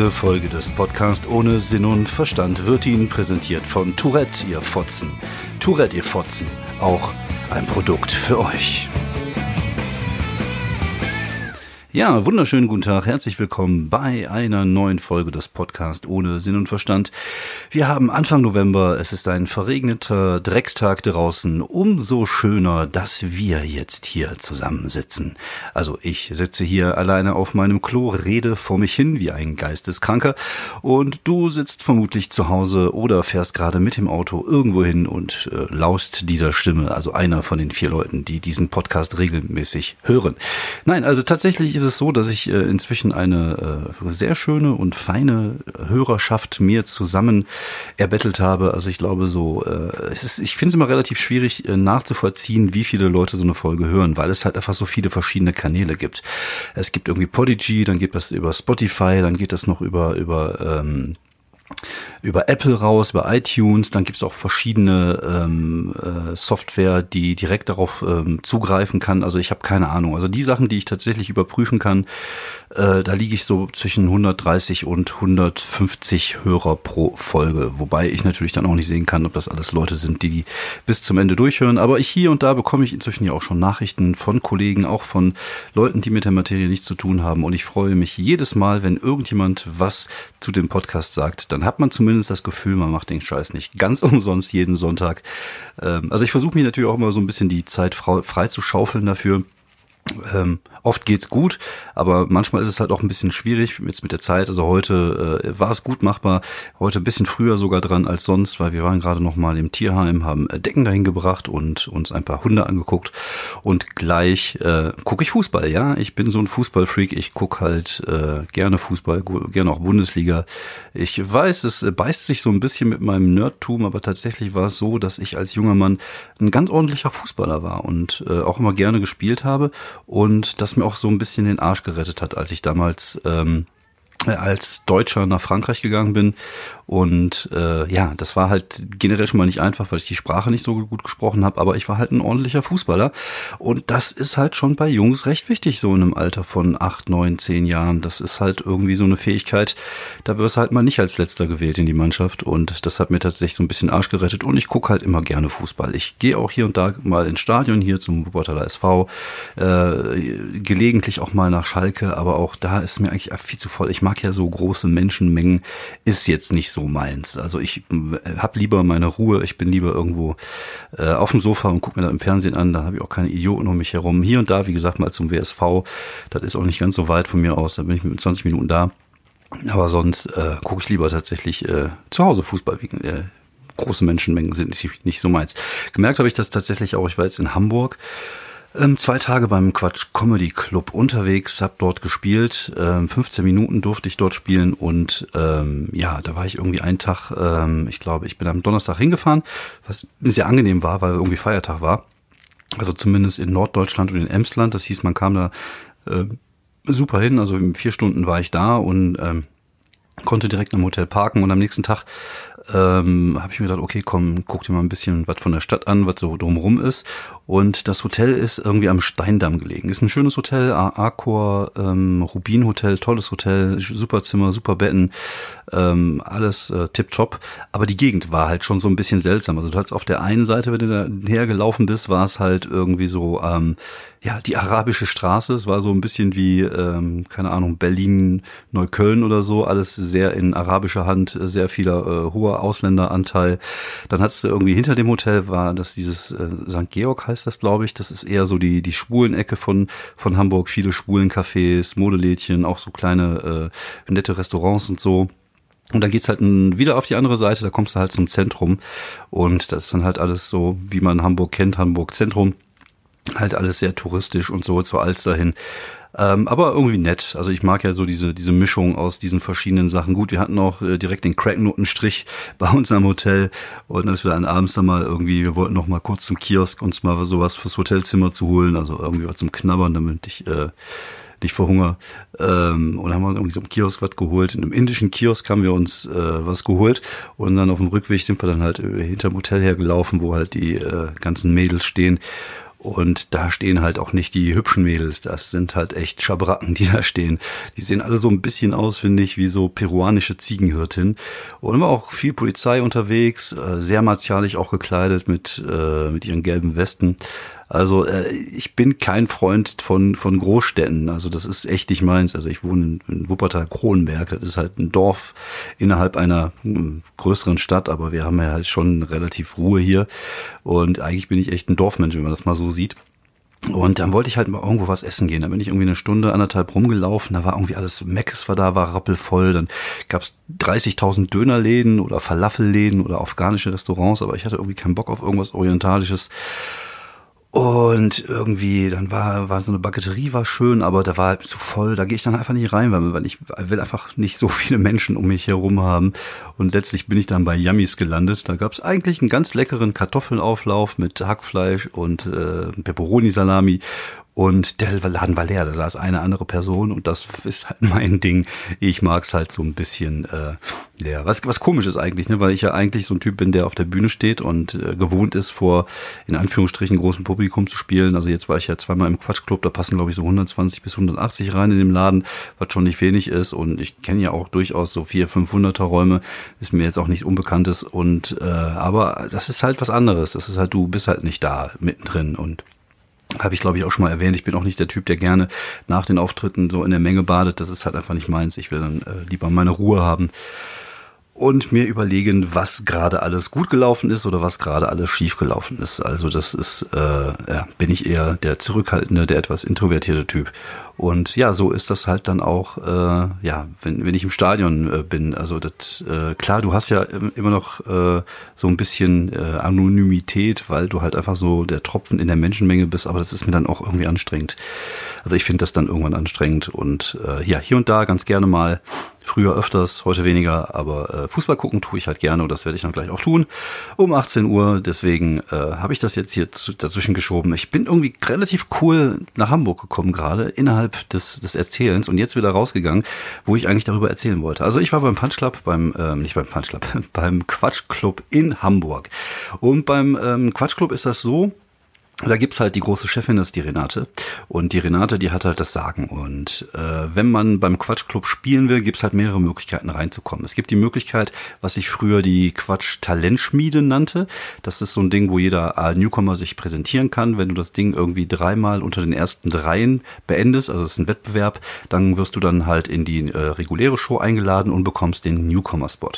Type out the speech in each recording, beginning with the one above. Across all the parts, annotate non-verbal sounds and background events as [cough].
Diese Folge des Podcasts ohne Sinn und Verstand wird Ihnen präsentiert von Tourette, ihr Fotzen. Tourette, ihr Fotzen. Auch ein Produkt für euch. Ja, wunderschönen guten Tag, herzlich willkommen bei einer neuen Folge des Podcasts ohne Sinn und Verstand. Wir haben Anfang November, es ist ein verregneter Dreckstag draußen, umso schöner, dass wir jetzt hier zusammensitzen. Also ich sitze hier alleine auf meinem Klo, rede vor mich hin wie ein Geisteskranker und du sitzt vermutlich zu Hause oder fährst gerade mit dem Auto irgendwo hin und äh, laust dieser Stimme, also einer von den vier Leuten, die diesen Podcast regelmäßig hören. Nein, also tatsächlich ist es so, dass ich äh, inzwischen eine äh, sehr schöne und feine Hörerschaft mir zusammen erbettelt habe. Also ich glaube so, äh, es ist, ich finde es immer relativ schwierig äh, nachzuvollziehen, wie viele Leute so eine Folge hören, weil es halt einfach so viele verschiedene Kanäle gibt. Es gibt irgendwie Podigy, dann geht das über Spotify, dann geht das noch über über ähm, über Apple raus, über iTunes, dann gibt es auch verschiedene ähm, äh, Software, die direkt darauf ähm, zugreifen kann. Also ich habe keine Ahnung. Also die Sachen, die ich tatsächlich überprüfen kann, äh, da liege ich so zwischen 130 und 150 Hörer pro Folge. Wobei ich natürlich dann auch nicht sehen kann, ob das alles Leute sind, die die bis zum Ende durchhören. Aber ich hier und da bekomme ich inzwischen ja auch schon Nachrichten von Kollegen, auch von Leuten, die mit der Materie nichts zu tun haben. Und ich freue mich jedes Mal, wenn irgendjemand was zu dem Podcast sagt. Dann hat man zumindest das Gefühl, man macht den Scheiß nicht ganz [laughs] umsonst jeden Sonntag. Ähm, also ich versuche mich natürlich auch immer so ein bisschen die Zeit frei zu schaufeln dafür. Ähm, oft geht's gut, aber manchmal ist es halt auch ein bisschen schwierig jetzt mit der Zeit. Also heute äh, war es gut machbar, heute ein bisschen früher sogar dran als sonst, weil wir waren gerade noch mal im Tierheim, haben äh, Decken dahin gebracht und uns ein paar Hunde angeguckt und gleich äh, gucke ich Fußball. Ja, ich bin so ein Fußballfreak. Ich guck halt äh, gerne Fußball, gerne auch Bundesliga. Ich weiß, es beißt sich so ein bisschen mit meinem Nerdtum, aber tatsächlich war es so, dass ich als junger Mann ein ganz ordentlicher Fußballer war und äh, auch immer gerne gespielt habe und das mir auch so ein bisschen den Arsch gerettet hat, als ich damals ähm, als Deutscher nach Frankreich gegangen bin und äh, ja, das war halt generell schon mal nicht einfach, weil ich die Sprache nicht so gut gesprochen habe, aber ich war halt ein ordentlicher Fußballer. Und das ist halt schon bei Jungs recht wichtig, so in einem Alter von acht, neun, zehn Jahren. Das ist halt irgendwie so eine Fähigkeit, da wirst du halt mal nicht als letzter gewählt in die Mannschaft. Und das hat mir tatsächlich so ein bisschen Arsch gerettet. Und ich gucke halt immer gerne Fußball. Ich gehe auch hier und da mal ins Stadion, hier zum Wuppertaler SV, äh, gelegentlich auch mal nach Schalke, aber auch da ist mir eigentlich viel zu voll. Ich mag ja so große Menschenmengen, ist jetzt nicht so meins. Also ich äh, habe lieber meine Ruhe, ich bin lieber irgendwo äh, auf dem Sofa und gucke mir das im Fernsehen an, da habe ich auch keine Idioten um mich herum. Hier und da, wie gesagt, mal zum WSV, das ist auch nicht ganz so weit von mir aus, da bin ich mit 20 Minuten da. Aber sonst äh, gucke ich lieber tatsächlich äh, zu Hause Fußball wegen äh, große Menschenmengen sind nicht, nicht so meins. Gemerkt habe ich das tatsächlich auch, ich war jetzt in Hamburg ähm, zwei Tage beim Quatsch Comedy Club unterwegs, hab dort gespielt. Ähm, 15 Minuten durfte ich dort spielen und ähm, ja, da war ich irgendwie einen Tag, ähm, ich glaube, ich bin am Donnerstag hingefahren, was sehr angenehm war, weil irgendwie Feiertag war. Also zumindest in Norddeutschland und in Emsland. Das hieß, man kam da äh, super hin. Also in vier Stunden war ich da und ähm, konnte direkt im Hotel parken und am nächsten Tag ähm, habe ich mir gedacht, okay, komm, guck dir mal ein bisschen was von der Stadt an, was so drumherum ist. Und das Hotel ist irgendwie am Steindamm gelegen. Ist ein schönes Hotel, Arcor ähm, Rubin Hotel, tolles Hotel, super Zimmer, super Betten, ähm, alles äh, tipptopp. Aber die Gegend war halt schon so ein bisschen seltsam. Also du hattest auf der einen Seite, wenn du da hergelaufen bist, war es halt irgendwie so, ähm, ja, die arabische Straße. Es war so ein bisschen wie, ähm, keine Ahnung, Berlin, Neukölln oder so. Alles sehr in arabischer Hand, sehr vieler äh, hoher Ausländeranteil. Dann hattest du irgendwie hinter dem Hotel war das dieses äh, St. Georg heißt das, glaube ich. Das ist eher so die die Schwulenecke von von Hamburg. Viele Schwulencafés, Modelädchen, auch so kleine äh, nette Restaurants und so. Und dann geht's halt wieder auf die andere Seite, da kommst du halt zum Zentrum. Und das ist dann halt alles so, wie man Hamburg kennt, Hamburg Zentrum. Halt alles sehr touristisch und so zur Alster hin. Ähm, aber irgendwie nett. Also ich mag ja so diese, diese Mischung aus diesen verschiedenen Sachen. Gut, wir hatten auch äh, direkt den Cracknotenstrich [laughs] bei uns am Hotel und dass wir dann abends dann mal irgendwie, wir wollten noch mal kurz zum Kiosk uns mal sowas fürs Hotelzimmer zu holen, also irgendwie was zum Knabbern, damit ich äh, nicht verhungere. Ähm, und haben wir irgendwie so im Kiosk was geholt. In einem indischen Kiosk haben wir uns äh, was geholt und dann auf dem Rückweg sind wir dann halt hinterm Hotel hergelaufen, wo halt die äh, ganzen Mädels stehen Und da stehen halt auch nicht die hübschen Mädels, das sind halt echt Schabracken, die [laughs] da stehen. Die sehen alle so ein bisschen aus, finde ich, wie so peruanische Ziegenhirtin. Und immer auch viel Polizei unterwegs, äh, sehr martialisch auch gekleidet mit, äh, mit ihren gelben Westen. Also äh, ich bin kein Freund von, von Großstädten. Also das ist echt nicht meins. Also ich wohne in, in Wuppertal-Kronenberg. Das ist halt ein Dorf innerhalb einer hm, größeren Stadt, aber wir haben ja halt schon relativ Ruhe hier. Und eigentlich bin ich echt ein Dorfmensch, wenn man das mal so sieht. Und dann wollte ich halt mal irgendwo was essen gehen. Da bin ich irgendwie eine Stunde, anderthalb rumgelaufen. Da war irgendwie alles, Meckes war da, war rappelvoll. Dann gab's 30.000 Dönerläden oder Falafelläden oder afghanische Restaurants. Aber ich hatte irgendwie keinen Bock auf irgendwas Orientalisches. Und irgendwie, dann war, war so eine Baguetterie war schön, aber da war halt zu voll, da gehe ich dann einfach nicht rein, weil, ich will einfach nicht so viele Menschen um mich herum haben. Und letztlich bin ich dann bei Yummies gelandet. Da gab es eigentlich einen ganz leckeren Kartoffelauflauf mit Hackfleisch und äh, Peperoni-Salami und der Laden war leer, da saß eine andere Person und das ist halt mein Ding. Ich mag's halt so ein bisschen äh, leer. Was, was komisch ist eigentlich, ne? weil ich ja eigentlich so ein Typ bin, der auf der Bühne steht und äh, gewohnt ist, vor in Anführungsstrichen großem Publikum zu spielen. Also jetzt war ich ja zweimal im Quatschclub, da passen glaube ich so 120 bis 180 rein in dem Laden, was schon nicht wenig ist. Und ich kenne ja auch durchaus so 400, 500er Räume, ist mir jetzt auch nicht unbekanntes. Und äh, aber das ist halt was anderes. Das ist halt, du bist halt nicht da mittendrin und habe ich, glaube ich, auch schon mal erwähnt. Ich bin auch nicht der Typ, der gerne nach den Auftritten so in der Menge badet. Das ist halt einfach nicht meins. Ich will dann äh, lieber meine Ruhe haben und mir überlegen, was gerade alles gut gelaufen ist oder was gerade alles schief gelaufen ist. Also das ist, äh, ja, bin ich eher der zurückhaltende, der etwas introvertierte Typ. Und ja, so ist das halt dann auch, äh, ja, wenn, wenn ich im Stadion äh, bin. Also das, äh, klar, du hast ja immer noch äh, so ein bisschen äh, Anonymität, weil du halt einfach so der Tropfen in der Menschenmenge bist, aber das ist mir dann auch irgendwie anstrengend. Also ich finde das dann irgendwann anstrengend und äh, ja, hier und da ganz gerne mal Früher öfters, heute weniger, aber äh, Fußball gucken tue ich halt gerne und das werde ich dann gleich auch tun. Um 18 Uhr, deswegen äh, habe ich das jetzt hier zu, dazwischen geschoben. Ich bin irgendwie relativ cool nach Hamburg gekommen gerade, innerhalb des, des Erzählens und jetzt wieder rausgegangen, wo ich eigentlich darüber erzählen wollte. Also ich war beim Punch Club, beim, ähm, nicht beim Punch Club, [laughs] beim Quatsch Club in Hamburg. Und beim ähm, Quatsch Club ist das so, da gibt's halt die große Chefin, das ist die Renate. Und die Renate, die hat halt das Sagen. Und äh, wenn man beim Quatschclub spielen will, gibt's halt mehrere Möglichkeiten reinzukommen. Es gibt die Möglichkeit, was ich früher die Quatsch-Talentschmiede nannte. Das ist so ein Ding, wo jeder Newcomer sich präsentieren kann. Wenn du das Ding irgendwie dreimal unter den ersten dreien beendest, also es ist ein Wettbewerb, dann wirst du dann halt in die äh, reguläre Show eingeladen und bekommst den Newcomer-Spot.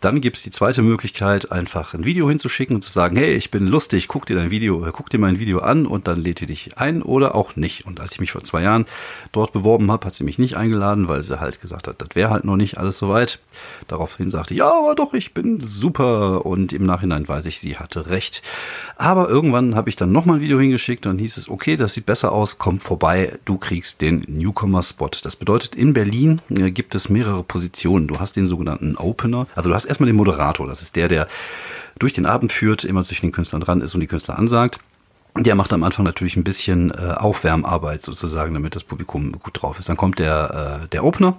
Dann gibt's die zweite Möglichkeit, einfach ein Video hinzuschicken und zu sagen, hey, ich bin lustig, guck dir dein Video, guck dir mein Video an und dann lädt ihr dich ein oder auch nicht. Und als ich mich vor zwei Jahren dort beworben habe, hat sie mich nicht eingeladen, weil sie halt gesagt hat, das wäre halt noch nicht alles soweit. Daraufhin sagte ich, ja, aber doch, ich bin super. Und im Nachhinein weiß ich, sie hatte recht. Aber irgendwann habe ich dann nochmal ein Video hingeschickt und hieß es, okay, das sieht besser aus, komm vorbei, du kriegst den Newcomer-Spot. Das bedeutet, in Berlin äh, gibt es mehrere Positionen. Du hast den sogenannten Opener, also du hast erstmal den Moderator, das ist der, der durch den Abend führt, immer zwischen den Künstlern dran ist und die Künstler ansagt. Der macht am Anfang natürlich ein bisschen äh, Aufwärmarbeit sozusagen, damit das Publikum gut drauf ist. Dann kommt der, äh, der Opener.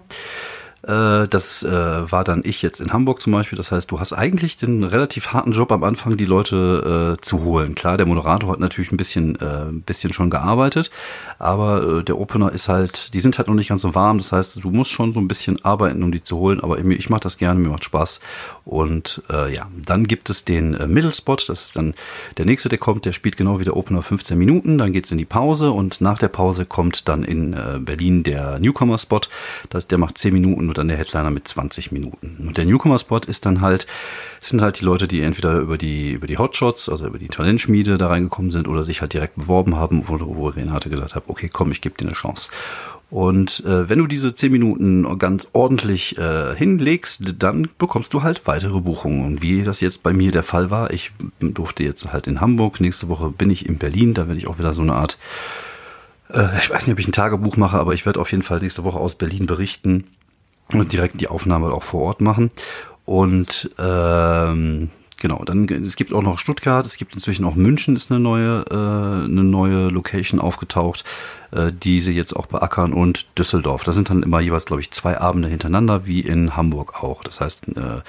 Äh, das äh, war dann ich jetzt in Hamburg zum Beispiel. Das heißt, du hast eigentlich den relativ harten Job am Anfang, die Leute äh, zu holen. Klar, der Moderator hat natürlich ein bisschen, ein bisschen schon gearbeitet, aber der Opener ist halt, die sind halt noch nicht ganz so warm. Das heißt, du musst schon so ein bisschen arbeiten, um die zu holen. Aber ich, mache das gerne, mir macht Spaß. Und ja, dann gibt es den äh, Mittelspot. Das ist dann der nächste, der kommt. Der spielt genau wie der Opener 15 Minuten. Dann geht's in die Pause und nach der Pause kommt dann in Berlin der Newcomer-Spot. Das, der macht 10 Minuten und dann der Headliner mit 20 Minuten. Und der Newcomer-Spot ist dann halt, sind halt die Leute, die entweder über die, über die Hotshots, also über die Talentschmiede da reingekommen sind oder sich halt direkt beworben haben, wo, wo Renate gesagt hat, okay, komm, ich gebe dir eine Chance. Und äh, wenn du diese 10 Minuten ganz ordentlich äh, hinlegst, dann bekommst du halt weitere Buchungen. Und wie das jetzt bei mir der Fall war, ich durfte jetzt halt in Hamburg, nächste Woche bin ich in Berlin, da werde ich auch wieder so eine Art äh, ich weiß nicht, ob ich ein Tagebuch mache, aber ich werde auf jeden Fall nächste Woche aus Berlin berichten und direkt die Aufnahme auch vor Ort machen. Und ähm, genau, dann es gibt auch noch Stuttgart, es gibt inzwischen auch München ist eine neue äh, eine neue Location aufgetaucht, äh, die sie jetzt auch beackern und Düsseldorf. Das sind dann immer jeweils glaube ich zwei Abende hintereinander wie in Hamburg auch. Das heißt äh,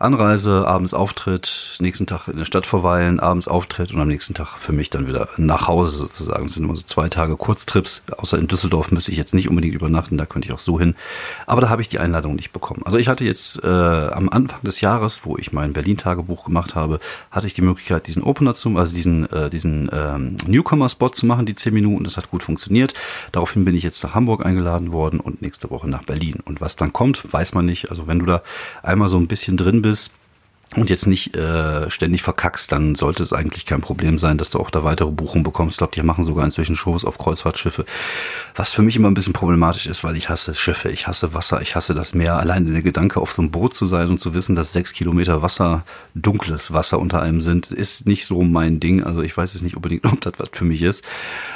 Anreise, abends Auftritt, nächsten Tag in der Stadt verweilen, abends Auftritt und am nächsten Tag für mich dann wieder nach Hause sozusagen. Das sind immer so zwei Tage Kurztrips. Außer in Düsseldorf müsste ich jetzt nicht unbedingt übernachten, da könnte ich auch so hin. Aber da habe ich die Einladung nicht bekommen. Also ich hatte jetzt äh, am Anfang des Jahres, wo ich mein Berlin-Tagebuch gemacht habe, hatte ich die Möglichkeit, diesen Opener zu, also diesen, äh, diesen ähm, Newcomer-Spot zu machen, die zehn Minuten. Das hat gut funktioniert. Daraufhin bin ich jetzt nach Hamburg eingeladen worden und nächste Woche nach Berlin. Und was dann kommt, weiß man nicht. Also wenn du da einmal so ein bisschen drin bist, und jetzt nicht äh, ständig verkackst, dann sollte es eigentlich kein Problem sein, dass du auch da weitere Buchungen bekommst. Ich glaube, die machen sogar inzwischen Shows auf Kreuzfahrtschiffe. Was für mich immer ein bisschen problematisch ist, weil ich hasse Schiffe, ich hasse Wasser, ich hasse das Meer. Allein der Gedanke, auf so einem Boot zu sein und zu wissen, dass sechs Kilometer Wasser, dunkles Wasser unter einem sind, ist nicht so mein Ding. Also ich weiß es nicht unbedingt, [laughs] ob das was für mich ist.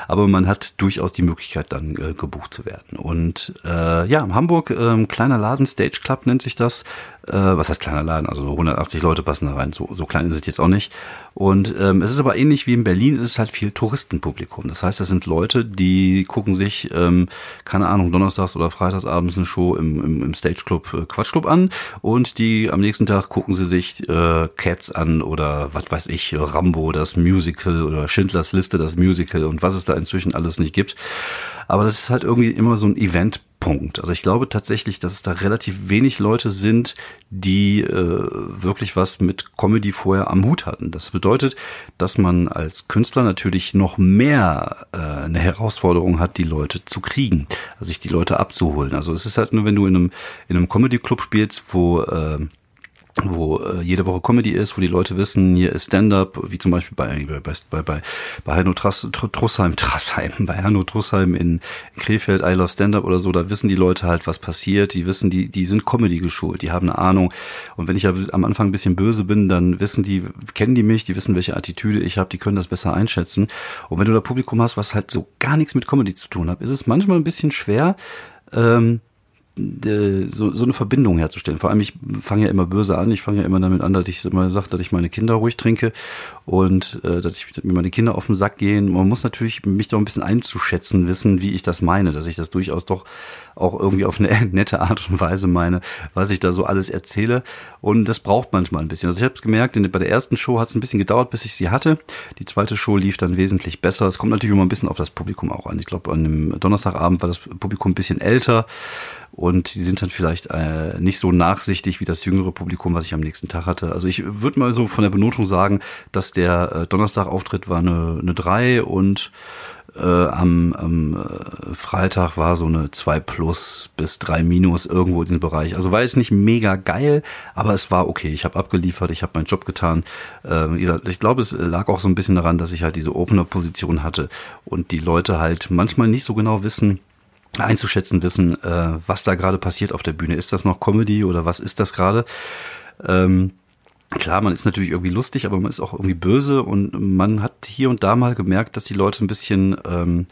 Aber man hat durchaus die Möglichkeit, dann äh, gebucht zu werden. Und äh, ja, Hamburg, äh, kleiner Laden, Stage Club nennt sich das äh, was heißt kleiner Laden, also 180 Leute passen da rein, so, so klein ist es jetzt auch nicht. Und ähm, es ist aber ähnlich wie in Berlin, es ist halt viel Touristenpublikum. Das heißt, das sind Leute, die gucken sich, ähm, keine Ahnung, donnerstags oder freitagsabends eine Show im, im, im Stage Club äh, Quatschclub an und die am nächsten Tag gucken sie sich äh, Cats an oder was weiß ich, Rambo, das Musical oder Schindlers Liste, das Musical und was es da inzwischen alles nicht gibt. Aber das ist halt irgendwie immer so ein Event Punkt. Also ich glaube tatsächlich, dass es da relativ wenig Leute sind, die äh, wirklich was mit Comedy vorher am Hut hatten. Das bedeutet, dass man als Künstler natürlich noch mehr äh, eine Herausforderung hat, die Leute zu kriegen, also sich die Leute abzuholen. Also es ist halt nur, wenn du in einem, in einem Comedy-Club spielst, wo äh, wo äh, jede Woche Comedy ist, wo die Leute wissen, hier ist Stand-up, wie zum Beispiel bei bei bei bei, bei Herno Trass, Trussheim, [laughs] Trassheim, bei Herno Trussheim in, in Krefeld, I Love Stand-up oder so, da wissen die Leute halt, was passiert, die wissen, die die sind Comedy geschult, die haben eine Ahnung. Und wenn ich ja am Anfang ein bisschen böse bin, dann wissen die, kennen die mich, die wissen, welche Attitüde ich habe, die können das besser einschätzen. Und wenn du da Publikum hast, was halt so gar nichts mit Comedy zu tun hat, ist es manchmal ein bisschen schwer, ähm, so, so eine Verbindung herzustellen. Vor allem, ich fange ja immer böse an. Ich fange ja immer damit an, dass ich immer sage, dass ich meine Kinder ruhig trinke und äh, dass ich mir meine Kinder auf den Sack gehen. Man muss natürlich mich doch ein bisschen einzuschätzen wissen, wie ich das meine, dass ich das durchaus doch auch irgendwie auf eine [laughs] nette Art und Weise meine, was ich da so alles erzähle. Und das braucht manchmal ein bisschen. Also ich habe es gemerkt, bei der ersten Show hat es ein bisschen gedauert, bis ich sie hatte. Die zweite Show lief dann wesentlich besser. Es kommt natürlich immer ein bisschen auf das Publikum auch an. Ich glaube, an dem Donnerstagabend war das Publikum ein bisschen älter und die sind dann vielleicht äh, nicht so nachsichtig wie das jüngere Publikum, was ich am nächsten Tag hatte. Also ich würde mal so von der Benotung sagen, dass der äh, Donnerstag-Auftritt war eine, eine 3 und äh, am, am äh, Freitag war so eine 2 plus bis 3 minus irgendwo in diesem Bereich. Also war es nicht mega geil, aber es war okay. Ich habe abgeliefert, ich habe meinen Job getan. Äh, ich glaube, es lag auch so ein bisschen daran, dass ich halt diese Opener-Position hatte und die Leute halt manchmal nicht so genau wissen, einzuschätzen wissen, äh, was da gerade passiert auf der Bühne. Ist das noch Comedy oder was ist das gerade? Ähm, klar, man ist natürlich irgendwie lustig, aber man ist auch irgendwie böse und man hat hier und da mal gemerkt, dass die Leute ein bisschen ähm,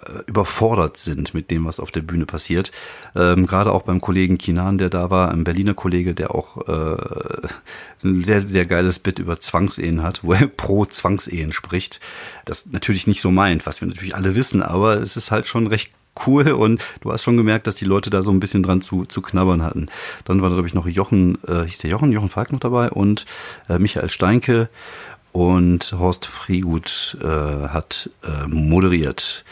äh, überfordert sind mit dem, was auf der Bühne passiert. Ähm, Gerade auch beim Kollegen Kinan, der da war, ein Berliner Kollege, der auch äh, ein sehr, sehr geiles Bit über Zwangsehen hat, wo er [laughs] pro Zwangsehen spricht. Das natürlich nicht so meint, was wir natürlich alle wissen, aber es ist halt schon recht cool und du hast schon gemerkt, dass die Leute da so ein bisschen dran zu, zu knabbern hatten. Dann war da, glaube ich, noch Jochen, äh, hieß der Jochen, Jochen Falk noch dabei und äh, Michael Steinke und Horst Friegut äh, hat äh, moderiert.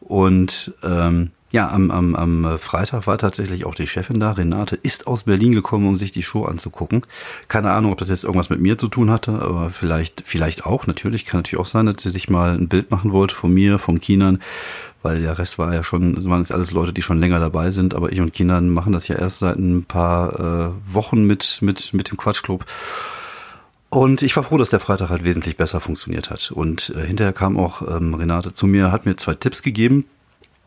Und ähm, ja, am, am, am Freitag war tatsächlich auch die Chefin da. Renate ist aus Berlin gekommen, um sich die Show anzugucken. Keine Ahnung, ob das jetzt irgendwas mit mir zu tun hatte, aber vielleicht, vielleicht auch. Natürlich kann natürlich auch sein, dass sie sich mal ein Bild machen wollte von mir, vom Kinan weil der Rest war ja schon, waren jetzt alles Leute, die schon länger dabei sind, aber ich und Kindern machen das ja erst seit ein paar äh, Wochen mit, mit, mit dem Quatschclub. Und ich war froh, dass der Freitag halt wesentlich besser funktioniert hat. Und äh, hinterher kam auch ähm, Renate zu mir, hat mir zwei Tipps gegeben,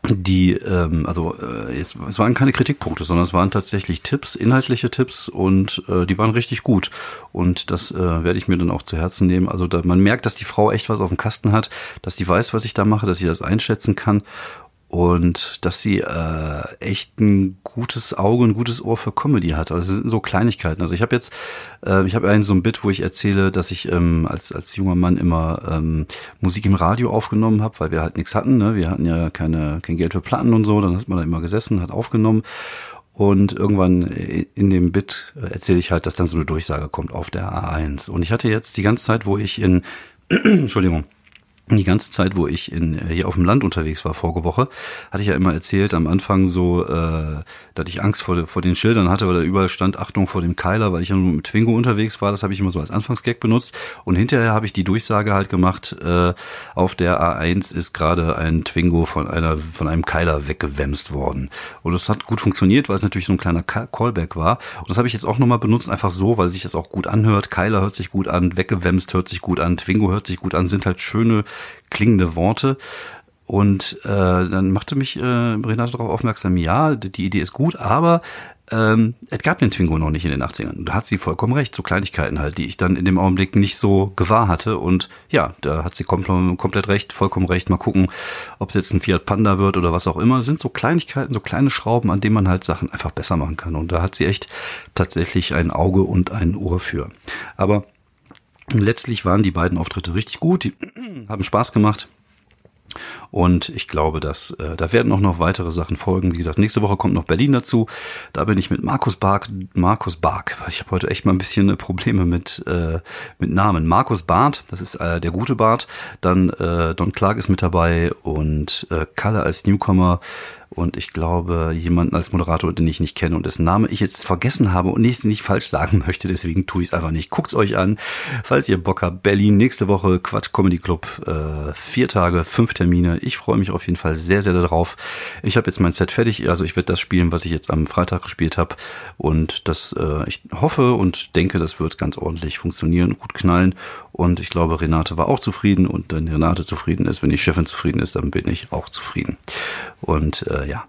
die, ähm, also äh, es, es waren keine Kritikpunkte, sondern es waren tatsächlich Tipps, inhaltliche Tipps und äh, die waren richtig gut. Und das äh, werde ich mir dann auch zu Herzen nehmen. Also da, man merkt, dass die Frau echt was auf dem Kasten hat, dass die weiß, was ich da mache, dass sie das einschätzen kann und dass sie äh, echt ein gutes Auge, ein gutes Ohr für Comedy hat. Also es sind so Kleinigkeiten. Also ich habe jetzt, äh, ich habe einen so ein Bit, wo ich erzähle, dass ich ähm, als als junger Mann immer ähm, Musik im Radio aufgenommen habe, weil wir halt nichts hatten. Ne? Wir hatten ja keine kein Geld für Platten und so. Dann hat man da immer gesessen, hat aufgenommen Und irgendwann in dem Bit erzähle ich halt, dass dann so eine Durchsage kommt auf der A1. Und ich hatte jetzt die ganze Zeit, wo ich in, [clears throat] Entschuldigung, die ganze Zeit, wo ich in, äh, hier auf dem Land unterwegs war, vorige Woche, hatte ich ja immer erzählt, am Anfang so, äh, dass ich Angst vor, vor den Schildern hatte, weil da überall stand Achtung vor dem Keiler, weil ich ja nur mit Twingo unterwegs war. Das habe ich immer so als Anfangsgag benutzt. Und hinterher habe ich die Durchsage halt gemacht, äh, auf der A1 ist gerade ein Twingo von einer von einem Keiler weggewämst worden. Und das hat gut funktioniert, weil es natürlich so ein kleiner Callback war. Und das habe ich jetzt auch nochmal benutzt, einfach so, weil sich das auch gut anhört. Keiler hört sich gut an, weggewämst hört sich gut an, Twingo hört sich gut an, sind halt schöne klingende Worte. Und äh, dann machte mich äh, Renate darauf aufmerksam, ja, die Idee ist gut, aber ähm, es gab den Twingo noch nicht in den 80ern. Da hat sie vollkommen recht, so Kleinigkeiten halt, die ich dann in dem Augenblick nicht so gewahr hatte. Und ja, da hat sie komplett, komplett recht, vollkommen recht. Mal gucken, ob es jetzt ein Fiat Panda wird oder was auch immer. Das sind so Kleinigkeiten, so kleine Schrauben, an denen man halt Sachen einfach besser machen kann. Und da hat sie echt tatsächlich ein Auge und ein Ohr für. Aber letztlich waren die beiden Auftritte richtig gut, die [clears throat] haben Spaß gemacht. Und ich glaube, dass äh, da werden auch noch weitere Sachen folgen. Wie gesagt, nächste Woche kommt noch Berlin dazu. Da bin ich mit Markus Bark, Markus Bark. Ich habe heute echt mal ein bisschen äh, Probleme mit äh, mit Namen. Markus Barth, das ist äh, der gute Bart. Dann äh, Don Clark ist mit dabei und äh, Kalle als Newcomer und ich glaube jemanden als Moderator, den ich nicht kenne und dessen Name ich jetzt vergessen habe und nicht, nicht falsch sagen [laughs] möchte, deswegen tue ich es einfach nicht. Guckt's euch an, falls ihr Bock habt. Berlin nächste Woche Quatsch Comedy Club, äh, vier Tage, fünf Termine. Ich freue mich auf jeden Fall sehr, sehr darauf. Ich habe jetzt mein Set fertig, also ich werde das spielen, was ich jetzt am Freitag gespielt habe und das äh, ich hoffe und denke, das wird ganz ordentlich funktionieren, gut knallen und ich glaube, Renate war auch zufrieden und wenn Renate zufrieden ist, wenn die Chefin zufrieden ist, dann bin ich auch zufrieden. Und äh, ja,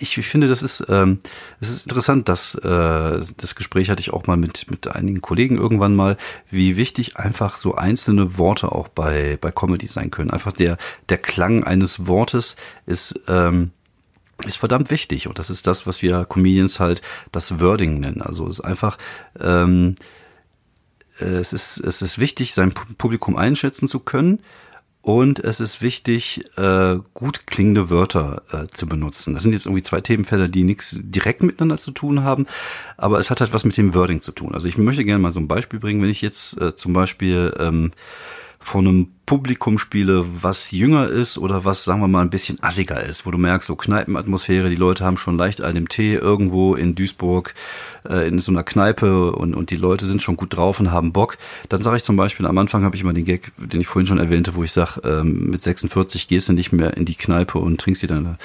ich finde, das ist, ähm, es ist interessant, dass äh, das Gespräch hatte ich auch mal mit mit einigen Kollegen irgendwann mal, wie wichtig einfach so einzelne Worte auch bei bei Comedy sein können. Einfach der der Klang eines Wortes ist ähm, ist verdammt wichtig und das ist das, was wir Comedians halt das Wording nennen. Also es ist einfach ähm, es ist es ist wichtig, sein Publikum einschätzen zu können und es ist wichtig, äh, gut klingende Wörter äh, zu benutzen. Das sind jetzt irgendwie zwei Themenfelder, die nichts direkt miteinander zu tun haben, aber es hat halt was mit dem Wording zu tun. Also ich möchte gerne mal so ein Beispiel bringen, wenn ich jetzt äh, zum Beispiel ähm, von einem Publikum spiele, was jünger ist oder was, sagen wir mal, ein bisschen assiger ist, wo du merkst, so Kneipenatmosphäre, die Leute haben schon leicht einen Tee irgendwo in Duisburg äh, in so einer Kneipe und, und die Leute sind schon gut drauf und haben Bock. Dann sage ich zum Beispiel, am Anfang habe ich immer den Gag, den ich vorhin schon erwähnte, wo ich sage, ähm, mit 46 gehst du nicht mehr in die Kneipe und trinkst dir deine,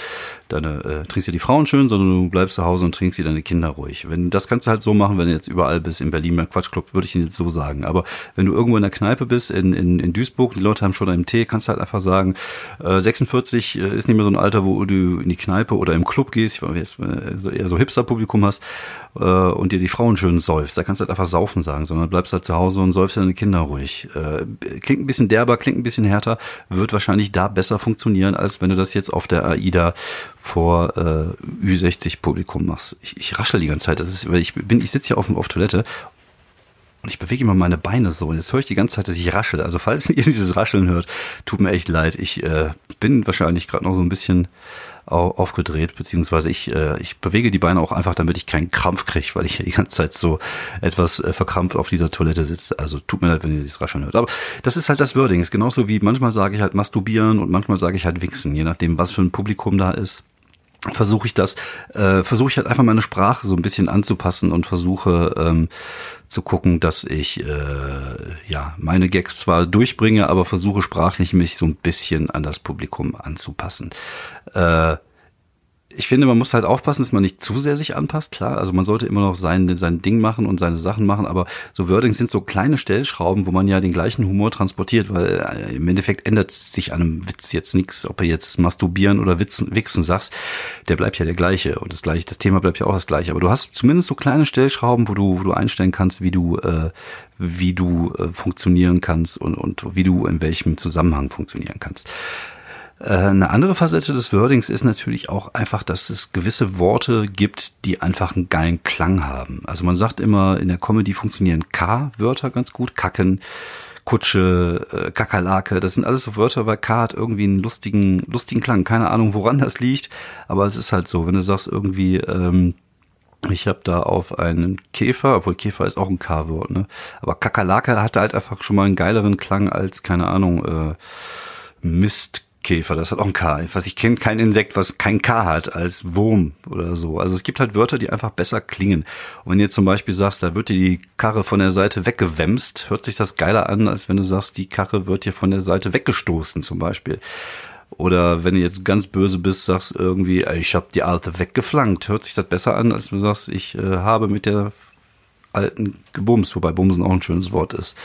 deine äh, trinkst dir die Frauen schön, sondern du bleibst zu Hause und trinkst dir deine Kinder ruhig. Wenn das kannst du halt so machen, wenn du jetzt überall bist in Berlin beim Quatschclub, würde ich ihn jetzt so sagen. Aber wenn du irgendwo in der Kneipe bist in, in, in Duisburg, die Leute Leute haben schon einen Tee, kannst halt einfach sagen, äh, 46 äh, ist nicht mehr so ein Alter, wo du in die Kneipe oder im Club gehst, weil du jetzt äh, eher so Hipster-Publikum hast äh, und dir die Frauen schön säufst. Da kannst du halt einfach saufen sagen, sondern bleibst halt zu Hause und säufst deine Kinder ruhig. Äh, klingt ein bisschen derber, klingt ein bisschen härter, wird wahrscheinlich da besser funktionieren, als wenn du das jetzt auf der AIDA vor äh, Ü60-Publikum machst. Ich, ich raschel die ganze Zeit. Das ist, weil ich bin, ich sitze hier auf, auf Toilette und ich bewege immer meine Beine so. Und jetzt höre ich die ganze Zeit, dass ich raschel. Also falls [laughs] ihr dieses Rascheln hört, tut mir echt leid. Ich äh, bin wahrscheinlich gerade noch so ein bisschen aufgedreht, beziehungsweise ich, äh, ich bewege die Beine auch einfach, damit ich keinen Krampf kriege, weil ich ja die ganze Zeit so etwas äh, verkrampft auf dieser Toilette sitze. Also tut mir leid, wenn ihr dieses Rascheln hört. Aber das ist halt das Wording. Ist genauso wie manchmal sage ich halt masturbieren und manchmal sage ich halt wichsen, je nachdem, was für ein Publikum da ist versuche ich das, äh, versuche ich halt einfach meine Sprache so ein bisschen anzupassen und versuche ähm, zu gucken, dass ich äh, ja meine Gags zwar durchbringe, aber versuche sprachlich mich so ein bisschen an das Publikum anzupassen. Äh, ich finde, man muss halt aufpassen, dass man nicht zu sehr sich anpasst. Klar, also man sollte immer noch sein, sein Ding machen und seine Sachen machen, aber so Wordings sind so kleine Stellschrauben, wo man ja den gleichen Humor transportiert, weil äh, im Endeffekt ändert sich einem Witz jetzt nichts, ob er jetzt masturbieren oder witzen, wichsen sagst, der bleibt ja der gleiche und das gleiche, das Thema bleibt ja auch das gleiche. Aber du hast zumindest so kleine Stellschrauben, wo du, wo du einstellen kannst, wie du, äh, wie du äh, funktionieren kannst und, und wie du in welchem Zusammenhang funktionieren kannst. Äh, eine andere Facette des Wordings ist natürlich auch einfach, dass es gewisse Worte gibt, die einfach einen geilen Klang haben. Also man sagt immer, in der Comedy funktionieren K-Wörter ganz gut, Kacken, Kutsche, äh, Kakerlake, das sind alles so Wörter, weil K hat irgendwie einen lustigen, lustigen Klang. Keine Ahnung, woran das liegt, aber es ist halt so, wenn du sagst irgendwie, ähm, Ich habe da auf einen Käfer, obwohl Käfer ist auch ein K-Wort, ne? Aber Kakerlake hatte halt einfach schon mal einen geileren Klang als, keine Ahnung, äh, Mistkäfer, das hat auch ein K. Was ich kenne, kein Insekt, was kein K hat, als Wurm oder so. Also es gibt halt Wörter, die einfach besser klingen. Und wenn jetzt zum Beispiel sagst, da wird dir die Karre von der Seite weggewämst, hört sich das geiler an, als wenn du sagst, die Karre wird dir von der Seite weggestoßen zum Beispiel. Oder wenn du jetzt ganz böse bist, sagst irgendwie, ich habe die Alte weggeflankt. Hört sich das besser an, als wenn du sagst, ich äh, habe mit der Alten gebumst, wobei Bumsen auch ein schönes Wort ist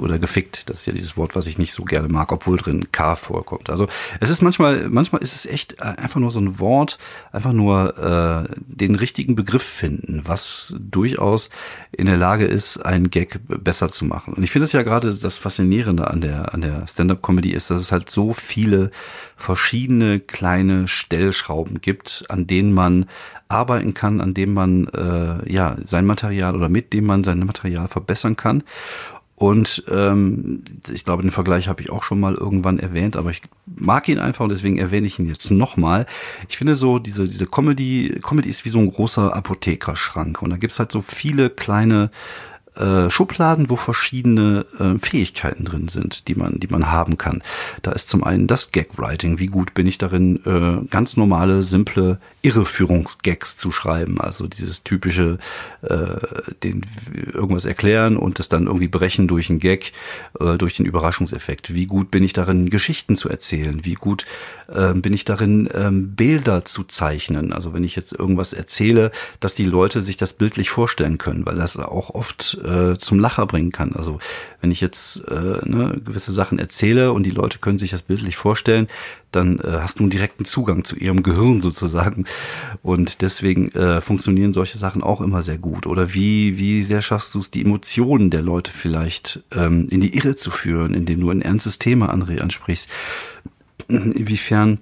oder gefickt. Das ist ja dieses Wort, was ich nicht so gerne mag, obwohl drin K vorkommt. Also es ist manchmal, manchmal ist es echt äh, einfach nur so ein Wort, einfach nur äh, den richtigen Begriff finden, was durchaus in der Lage ist, einen Gag besser zu machen. Und ich finde es ja gerade das Faszinierende an der an der Stand-up-Comedy ist, dass es halt so viele verschiedene kleine Stellschrauben gibt, an denen man arbeiten kann, an dem man äh, ja sein Material oder mit dem man sein Material verbessern kann. Und ähm, ich glaube, den Vergleich habe ich auch schon mal irgendwann erwähnt, aber ich mag ihn einfach und deswegen erwähne ich ihn jetzt nochmal. Ich finde so, diese, diese Comedy, Comedy ist wie so ein großer Apothekerschrank und da gibt's halt so viele kleine äh, Schubladen, wo verschiedene äh, Fähigkeiten drin sind, die man, die man haben kann. Da ist zum einen das Gag-Writing. Wie gut bin ich darin, äh, ganz normale, simple Irreführungsgags zu schreiben? Also dieses typische, äh, den irgendwas erklären und das dann irgendwie brechen durch einen Gag, äh, durch den Überraschungseffekt. Wie gut bin ich darin, Geschichten zu erzählen? Wie gut äh, bin ich darin, ähm, Bilder zu zeichnen? Also wenn ich jetzt irgendwas erzähle, dass die Leute sich das bildlich vorstellen können, weil das auch oft äh, zum Lacher bringen kann. Also wenn ich jetzt äh, ne, gewisse Sachen erzähle und die Leute können sich das bildlich vorstellen, dann äh, hast du einen direkten Zugang zu ihrem Gehirn [laughs] sozusagen. Und deswegen äh, funktionieren solche Sachen auch immer sehr gut. Oder wie, wie sehr schaffst du es, die Emotionen der Leute vielleicht ähm, in die Irre zu führen, indem du ein ernstes Thema ansprichst. Inwiefern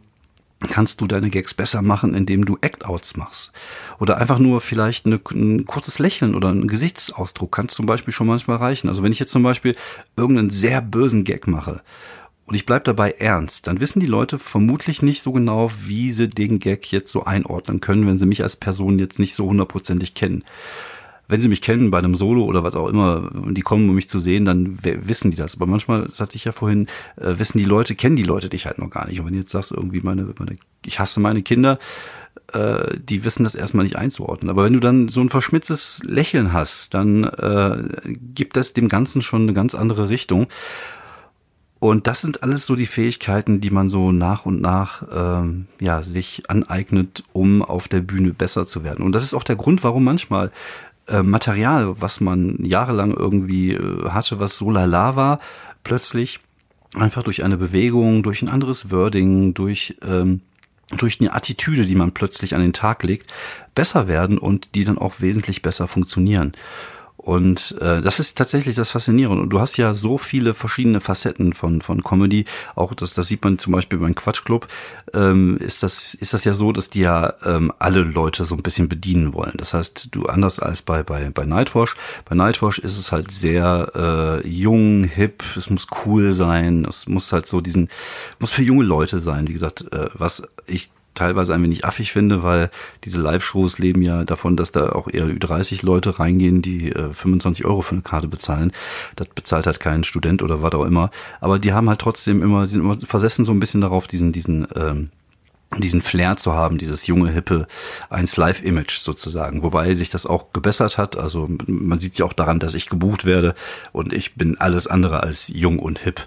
kannst du deine Gags besser machen, indem du Act-Outs machst. Oder einfach nur vielleicht eine, ein kurzes Lächeln oder ein Gesichtsausdruck kann zum Beispiel schon manchmal reichen. Also wenn ich jetzt zum Beispiel irgendeinen sehr bösen Gag mache und ich bleib dabei ernst, dann wissen die Leute vermutlich nicht so genau, wie sie den Gag jetzt so einordnen können, wenn sie mich als Person jetzt nicht so hundertprozentig kennen wenn sie mich kennen bei einem Solo oder was auch immer, und die kommen, um mich zu sehen, dann wissen die das. Aber manchmal, das hatte ich ja vorhin, äh, wissen die Leute, kennen die Leute dich halt noch gar nicht. Und wenn du jetzt sagst, irgendwie meine, meine ich hasse meine Kinder, äh, die wissen das erstmal nicht einzuordnen. Aber wenn du dann so ein verschmitztes Lächeln hast, dann äh, gibt das dem Ganzen schon eine ganz andere Richtung. Und das sind alles so die Fähigkeiten, die man so nach und nach ähm, ja sich aneignet, um auf der Bühne besser zu werden. Und das ist auch der Grund, warum manchmal äh, Material, was man jahrelang irgendwie äh, hatte, was so lala war, plötzlich einfach durch eine Bewegung, durch ein anderes Wording, durch ähm, durch eine Attitüde, die man plötzlich an den Tag legt, besser werden und die dann auch wesentlich besser funktionieren. Und äh, das ist tatsächlich das Faszinierende. Und du hast ja so viele verschiedene Facetten von, von Comedy. Auch das, das sieht man zum Beispiel beim Quatschclub. Ähm, ist, das, ist das ja so, dass die ja ähm, alle Leute so ein bisschen bedienen wollen. Das heißt, du anders als bei, bei, bei Nightwash. Bei Nightwash ist es halt sehr äh, jung, hip, es muss cool sein, es muss halt so diesen, muss für junge Leute sein. Wie gesagt, äh, was ich teilweise ein wenig affig finde, weil diese Live-Shows leben ja davon, dass da auch eher 30 Leute reingehen, die äh, 25 Euro für eine Karte bezahlen. Das bezahlt halt kein Student oder was auch immer. Aber die haben halt trotzdem immer, sind immer versessen so ein bisschen darauf, diesen, diesen, ähm, diesen Flair zu haben, dieses junge, hippe 1 Live-Image sozusagen. Wobei sich das auch gebessert hat. Also man sieht ja auch daran, dass ich gebucht werde und ich bin alles andere als jung und hip.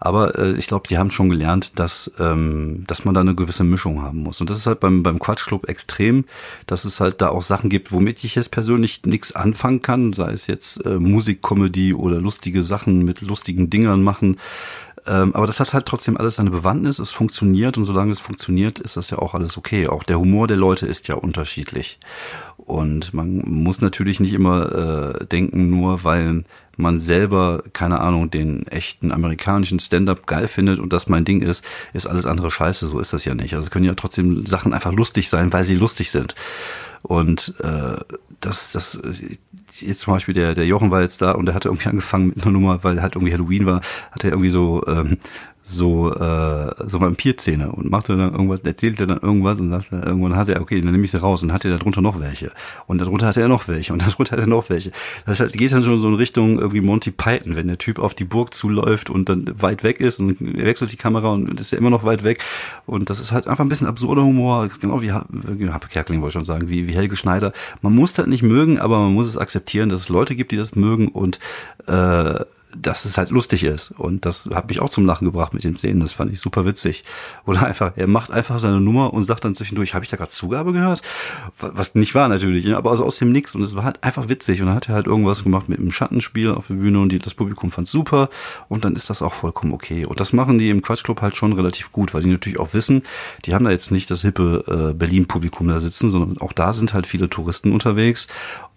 Aber äh, ich glaube, die haben schon gelernt, dass, ähm, dass man da eine gewisse Mischung haben muss. Und das ist halt beim, beim Quatschclub extrem, dass es halt da auch Sachen gibt, womit ich jetzt persönlich nichts anfangen kann, sei es jetzt äh, Musikkomödie oder lustige Sachen mit lustigen Dingern machen. Ähm, aber das hat halt trotzdem alles seine Bewandtnis, es funktioniert und solange es funktioniert, ist das ja auch alles okay. Auch der Humor der Leute ist ja unterschiedlich. Und man muss natürlich nicht immer äh, denken, nur weil man selber, keine Ahnung, den echten amerikanischen Stand-up geil findet und das mein Ding ist, ist alles andere scheiße. So ist das ja nicht. Also es können ja trotzdem Sachen einfach lustig sein, weil sie lustig sind. Und äh, das, das, jetzt zum Beispiel der, der Jochen war jetzt da und der hatte irgendwie angefangen mit einer Nummer, weil halt irgendwie Halloween war, hat er irgendwie so, ähm, so, äh, so Vampirzähne und machte dann irgendwas, erzählte dann irgendwas und sagte, irgendwann hatte er, okay, dann nehme ich sie raus und hatte er darunter noch welche. Und darunter hatte er noch welche und [laughs] darunter hatte er noch welche. Das heißt, geht dann schon so in Richtung irgendwie Monty Python, wenn der Typ auf die Burg zuläuft und dann weit weg ist und er wechselt die Kamera und ist ja immer noch weit weg. Und das ist halt einfach ein bisschen absurder Humor, genau wie Happe Kerkeling wollte ich schon sagen, wie, wie Helge Schneider. Man muss das nicht mögen, aber man muss es akzeptieren, dass es Leute gibt, die das mögen und äh, dass es halt lustig ist. Und das hat mich auch zum Lachen gebracht mit den Szenen. Das fand ich super witzig. Oder einfach, er macht einfach seine Nummer und sagt dann zwischendurch, habe ich da gerade Zugabe gehört? Was nicht war natürlich, ne? aber also aus dem Nix. Und es war halt einfach witzig. Und dann hat er halt irgendwas gemacht mit einem Schattenspiel auf der Bühne und die, das Publikum fand super. Und dann ist das auch vollkommen okay. Und das machen die im Quatschclub halt schon relativ gut, weil die natürlich auch wissen, die haben da jetzt nicht das hippe äh, Berlin-Publikum da sitzen, sondern auch da sind halt viele Touristen unterwegs.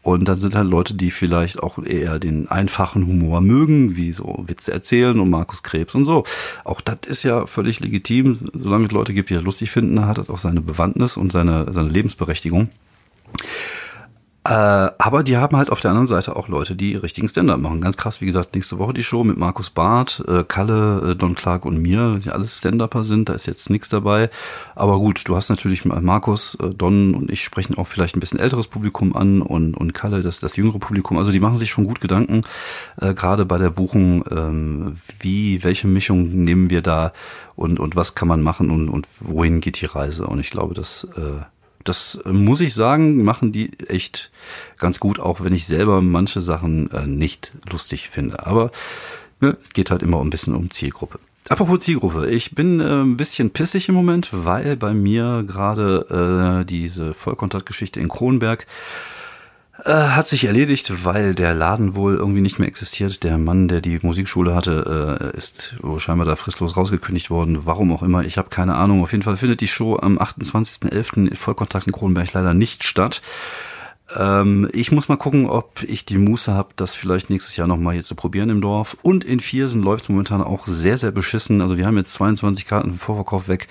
Und dann sind halt Leute, die vielleicht auch eher den einfachen Humor mögen, wie so Witze erzählen und Markus Krebs und so. Auch das ist ja völlig legitim. Solange es Leute gibt, die das lustig finden, hat das auch seine Bewandtnis und seine, seine Lebensberechtigung. Äh, aber die haben halt auf der anderen Seite auch Leute, die richtigen Stand-up machen. Ganz krass, wie gesagt, nächste Woche die Show mit Markus Barth, äh, Kalle, äh, Don Clark und mir, die alles Stand-Upper sind. Da ist jetzt nichts dabei. Aber gut, du hast natürlich Markus, Don und ich sprechen auch vielleicht ein bisschen älteres Publikum an und, und Kalle, das, das jüngere Publikum. Also die machen sich schon gut Gedanken, äh, gerade bei der Buchung, ähm, wie, welche Mischung nehmen wir da und, und was kann man machen und, und wohin geht die Reise. Und ich glaube, dass äh, das muss ich sagen, machen die echt ganz gut, auch wenn ich selber manche Sachen äh, nicht lustig finde. Aber ne, es geht halt immer ein bisschen um Zielgruppe. Apropos Zielgruppe, ich bin äh, ein bisschen pissig im Moment, weil bei mir gerade äh, diese Vollkontaktgeschichte in Kronberg äh, hat sich erledigt, weil der Laden wohl irgendwie nicht mehr existiert. Der Mann, der die Musikschule hatte, äh, ist scheinbar da fristlos rausgekündigt worden. Warum auch immer, ich habe keine Ahnung. Auf jeden Fall findet die Show am 28.11. Vollkontakt in Kronenberg leider nicht statt. Ähm, ich muss mal gucken, ob ich die Muße habe, das vielleicht nächstes Jahr nochmal hier zu probieren im Dorf. Und in Viersen läuft es momentan auch sehr, sehr beschissen. Also wir haben jetzt 22 Karten im Vorverkauf weg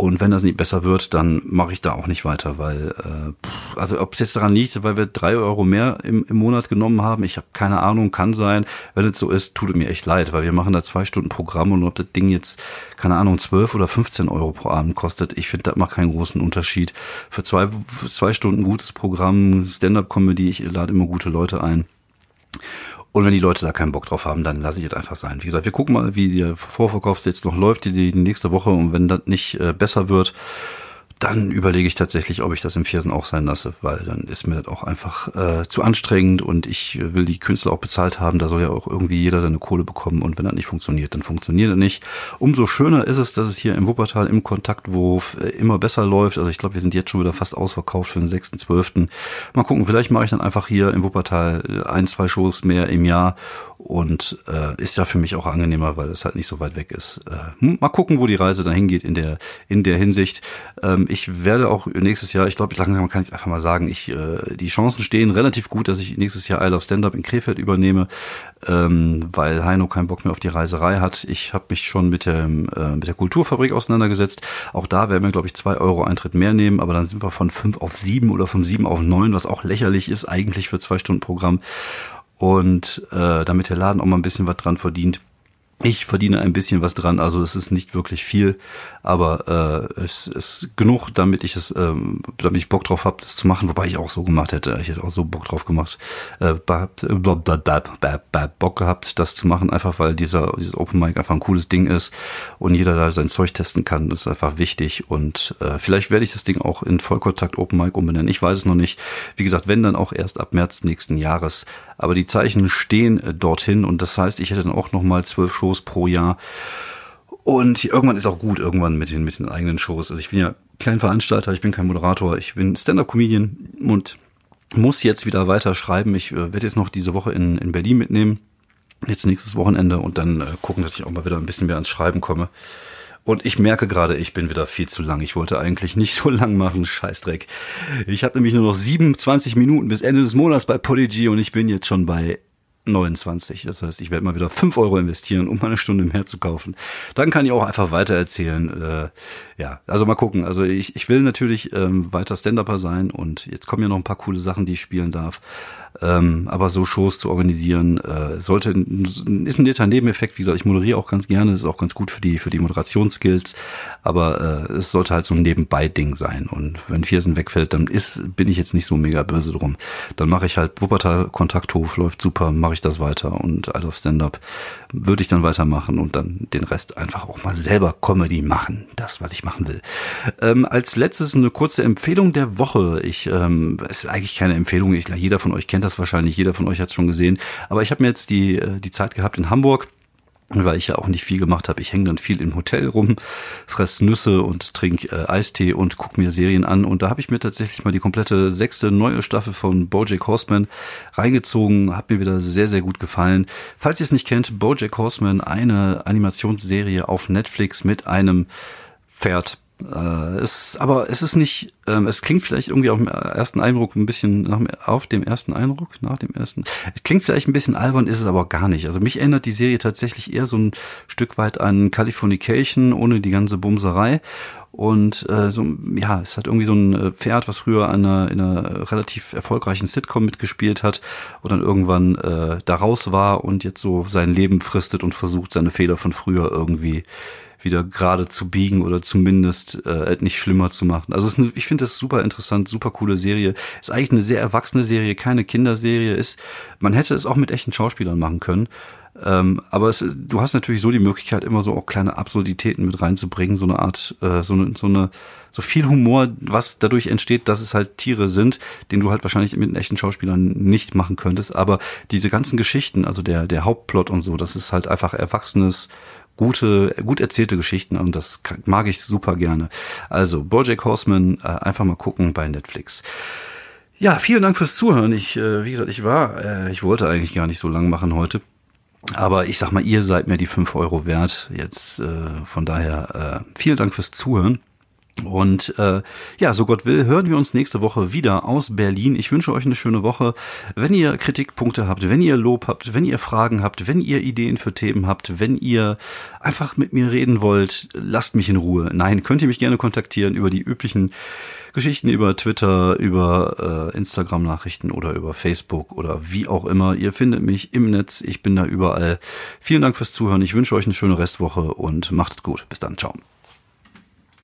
und wenn das nicht besser wird, dann mache ich da auch nicht weiter, weil, äh, also ob es jetzt daran liegt, weil wir drei Euro mehr im, im Monat genommen haben, ich habe keine Ahnung, kann sein. Wenn es so ist, tut es mir echt leid, weil wir machen da zwei Stunden Programm und ob das Ding jetzt, keine Ahnung, zwölf oder 15 Euro pro Abend kostet, ich finde, das macht keinen großen Unterschied. Für zwei, für zwei Stunden gutes Programm, Stand-up-Comedy, ich lade immer gute Leute ein. Und wenn die Leute da keinen Bock drauf haben, dann lasse ich es einfach sein. Wie gesagt, wir gucken mal, wie der Vorverkauf jetzt noch läuft, die, die nächste Woche. Und wenn das nicht äh, besser wird, dann überlege ich tatsächlich, ob ich das im Viersen auch sein lasse, weil dann ist mir das auch einfach äh, zu anstrengend und ich will die Künstler auch bezahlt haben. Da soll ja auch irgendwie jeder seine Kohle bekommen und wenn das nicht funktioniert, dann funktioniert das nicht. Umso schöner ist es, dass es hier im Wuppertal im Kontaktwurf äh, immer besser läuft. Also ich glaube, wir sind jetzt schon wieder fast ausverkauft für den 6.12. Mal gucken, vielleicht mache ich dann einfach hier im Wuppertal äh, ein, zwei Shows mehr im Jahr und äh, ist ja für mich auch angenehmer, weil es halt nicht so weit weg ist. Äh, hm, mal gucken, wo die Reise dahin geht in der in der Hinsicht. Ähm, ich werde auch nächstes Jahr, ich glaube, langsam kann ich einfach mal sagen, ich äh, die Chancen stehen relativ gut, dass ich nächstes Jahr Isle of Stand-Up in Krefeld übernehme, ähm, weil Heino keinen Bock mehr auf die Reiserei hat. Ich habe mich schon mit der äh, mit der Kulturfabrik auseinandergesetzt. Auch da werden wir, glaube ich, zwei Euro Eintritt mehr nehmen, aber dann sind wir von fünf auf sieben oder von sieben auf neun, was auch lächerlich ist eigentlich für zwei Stunden Programm. Und äh, damit der Laden auch mal ein bisschen was dran verdient, ich verdiene ein bisschen was dran, also es ist nicht wirklich viel, aber äh, es ist genug, damit ich es, ähm, damit ich Bock drauf habe, das zu machen, wobei ich auch so gemacht hätte. Ich hätte auch so Bock drauf gemacht, äh, Bock gehabt, das zu machen, einfach weil dieser dieses Open Mic einfach ein cooles Ding ist und jeder da sein Zeug testen kann. Das ist einfach wichtig und äh, vielleicht werde ich das Ding auch in Vollkontakt Open Mic umbenennen. Ich weiß es noch nicht. Wie gesagt, wenn dann auch erst ab März nächsten Jahres. Aber die Zeichen stehen äh, dorthin und das heißt, ich hätte dann auch noch mal zwölf Shows pro Jahr. Und irgendwann ist auch gut, irgendwann mit den, mit den eigenen Shows. Also ich bin ja kein Veranstalter, ich bin kein Moderator, ich bin Stand-Up-Comedian und muss jetzt wieder weiter schreiben. Ich äh, werde jetzt noch diese Woche in, in Berlin mitnehmen. Jetzt nächstes Wochenende und dann äh, gucken, dass ich auch mal wieder ein bisschen mehr ans Schreiben komme. Und ich merke gerade, ich bin wieder viel zu lang. Ich wollte eigentlich nicht so lang machen, Scheißdreck. Ich habe nämlich nur noch 27 Minuten bis Ende des Monats bei Podigy und ich bin jetzt schon bei 29. Das heißt, ich werde mal wieder 5 Euro investieren, um eine Stunde mehr zu kaufen. Dann kann ich auch einfach weiter erzählen. Äh, ja, also mal gucken. Also ich, ich will natürlich ähm, weiter Stand-Upper sein und jetzt kommen ja noch ein paar coole Sachen, die ich spielen darf. Ähm, aber so Shows zu organisieren, äh, sollte, ist ein netter Nebeneffekt. Wie gesagt, ich moderiere auch ganz gerne. Das ist auch ganz gut für die, für die Moderationsskills. Aber äh, es sollte halt so ein Nebenbei-Ding sein. Und wenn Viersen wegfällt, dann ist, bin ich jetzt nicht so mega böse drum. Dann mache ich halt Wuppertal Kontakthof, läuft super, mache ich das weiter. Und Out of Stand-Up würde ich dann weitermachen und dann den Rest einfach auch mal selber Comedy machen. Das, was ich machen will. Ähm, als letztes eine kurze Empfehlung der Woche. Ich, ähm, es ist eigentlich keine Empfehlung. Ich, jeder von euch kennt das wahrscheinlich. Jeder von euch hat es schon gesehen. Aber ich habe mir jetzt die, äh, die Zeit gehabt in Hamburg weil ich ja auch nicht viel gemacht habe. Ich hänge dann viel im Hotel rum, fress Nüsse und trinke äh, Eistee und gucke mir Serien an. Und da habe ich mir tatsächlich mal die komplette sechste neue Staffel von BoJack Horseman reingezogen. Hat mir wieder sehr, sehr gut gefallen. Falls ihr es nicht kennt, BoJack Horseman, eine Animationsserie auf Netflix mit einem Pferd äh, es, aber es ist nicht, ähm, es klingt vielleicht irgendwie auf dem ersten Eindruck ein bisschen nach, auf dem ersten Eindruck, nach dem ersten. Es klingt vielleicht ein bisschen albern, ist es aber gar nicht. Also mich erinnert die Serie tatsächlich eher so ein Stück weit an Californication ohne die ganze Bumserei. Und äh, so, ja, es hat irgendwie so ein äh, Pferd, was früher an einer, in einer relativ erfolgreichen Sitcom mitgespielt hat und dann irgendwann äh, da raus war und jetzt so sein Leben fristet und versucht, seine Fehler von früher irgendwie wieder gerade zu biegen oder zumindest äh, nicht schlimmer zu machen. Also eine, ich finde das super interessant, super coole Serie. Ist eigentlich eine sehr erwachsene Serie, keine Kinderserie. Ist, man hätte es auch mit echten Schauspielern machen können. Ähm, aber es, du hast natürlich so die Möglichkeit, immer so auch kleine Absurditäten mit reinzubringen, so eine Art, äh, so eine, so eine, so viel Humor, was dadurch entsteht, dass es halt Tiere sind, den du halt wahrscheinlich mit echten Schauspielern nicht machen könntest. Aber diese ganzen Geschichten, also der, der Hauptplot und so, das ist halt einfach erwachsenes gute, gut erzählte Geschichten und das mag ich super gerne. Also Bojack Horseman, äh, einfach mal gucken bei Netflix. Ja, vielen Dank fürs Zuhören. Ich, äh, wie gesagt, ich war, äh, ich wollte eigentlich gar nicht so lang machen heute. Aber ich sag mal, ihr seid mir die fünf Euro wert. Jetzt äh, von daher äh, vielen Dank fürs Zuhören. Und äh, ja, so Gott will, hören wir uns nächste Woche wieder aus Berlin. Ich wünsche euch eine schöne Woche. Wenn ihr Kritikpunkte habt, wenn ihr Lob habt, wenn ihr Fragen habt, wenn ihr Ideen für Themen habt, wenn ihr einfach mit mir reden wollt, lasst mich in Ruhe. Nein, könnt ihr mich gerne kontaktieren über die üblichen Geschichten über Twitter, über äh, Instagram-Nachrichten oder über Facebook oder wie auch immer. Ihr findet mich im Netz. Ich bin da überall. Vielen Dank fürs Zuhören. Ich wünsche euch eine schöne Restwoche und macht es gut. Bis dann. Ciao.